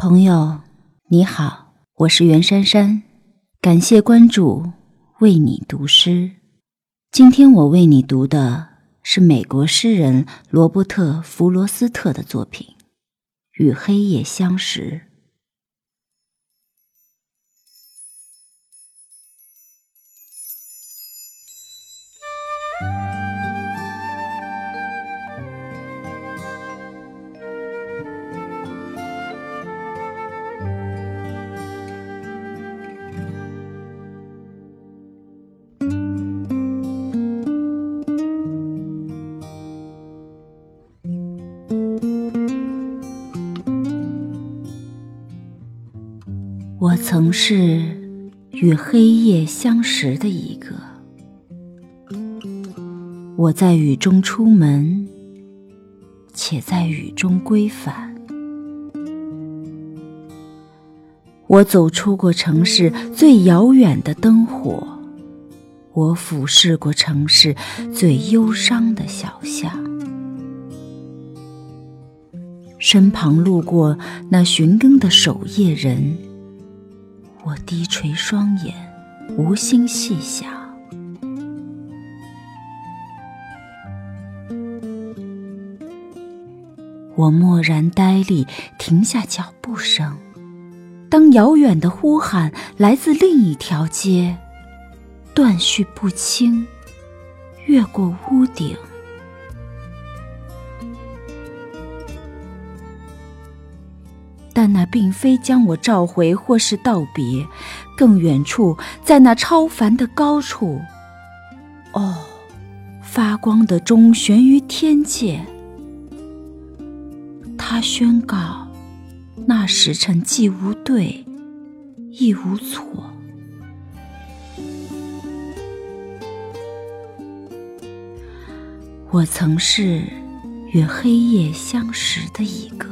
朋友，你好，我是袁姗姗，感谢关注，为你读诗。今天我为你读的是美国诗人罗伯特·弗罗斯特的作品《与黑夜相识》。我曾是与黑夜相识的一个，我在雨中出门，且在雨中归返。我走出过城市最遥远的灯火，我俯视过城市最忧伤的小巷，身旁路过那寻更的守夜人。我低垂双眼，无心细想。我默然呆立，停下脚步声。当遥远的呼喊来自另一条街，断续不清，越过屋顶。但那并非将我召回，或是道别。更远处，在那超凡的高处，哦，发光的钟悬于天界。他宣告：那时辰既无对，亦无错。我曾是与黑夜相识的一个。